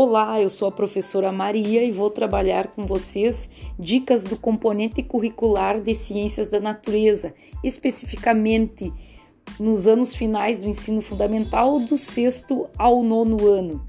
Olá, eu sou a professora Maria e vou trabalhar com vocês dicas do componente curricular de Ciências da Natureza, especificamente nos anos finais do ensino fundamental, do sexto ao nono ano.